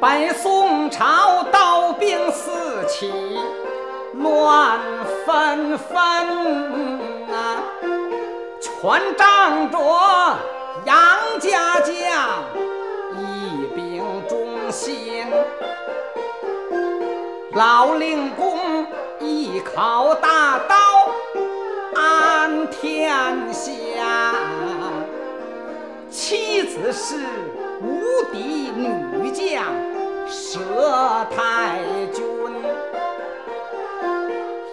北宋朝刀兵四起，乱纷纷啊，全仗着杨家将一兵忠心，老令公一口大刀安天下，妻子是无敌女佘太君，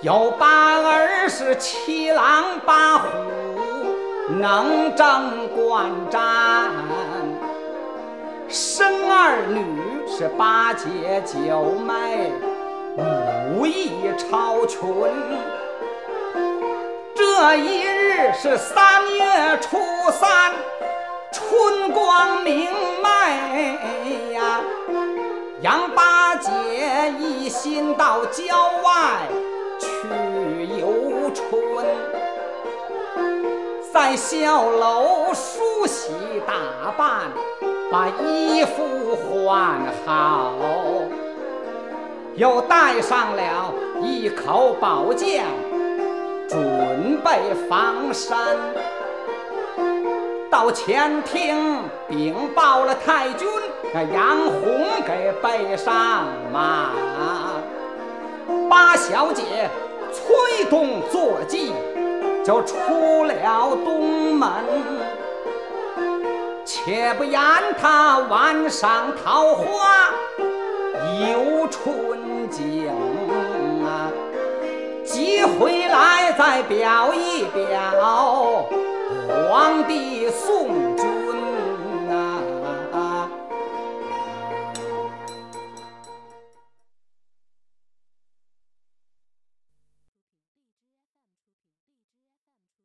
有八儿是七狼八虎能征惯战，生儿女是八姐九妹武艺超群。这一日是三月初三，春光明媚。杨八姐一心到郊外去游春，在小楼梳洗打扮，把衣服换好，又带上了一口宝剑。准备防身，到前厅禀报了太君，那杨红给备上马。八小姐催动坐骑，就出了东门。且不言他晚上桃花游春景啊。急回来再表一表，皇帝宋。